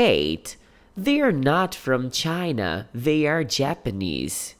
8. They're not from China, they are Japanese.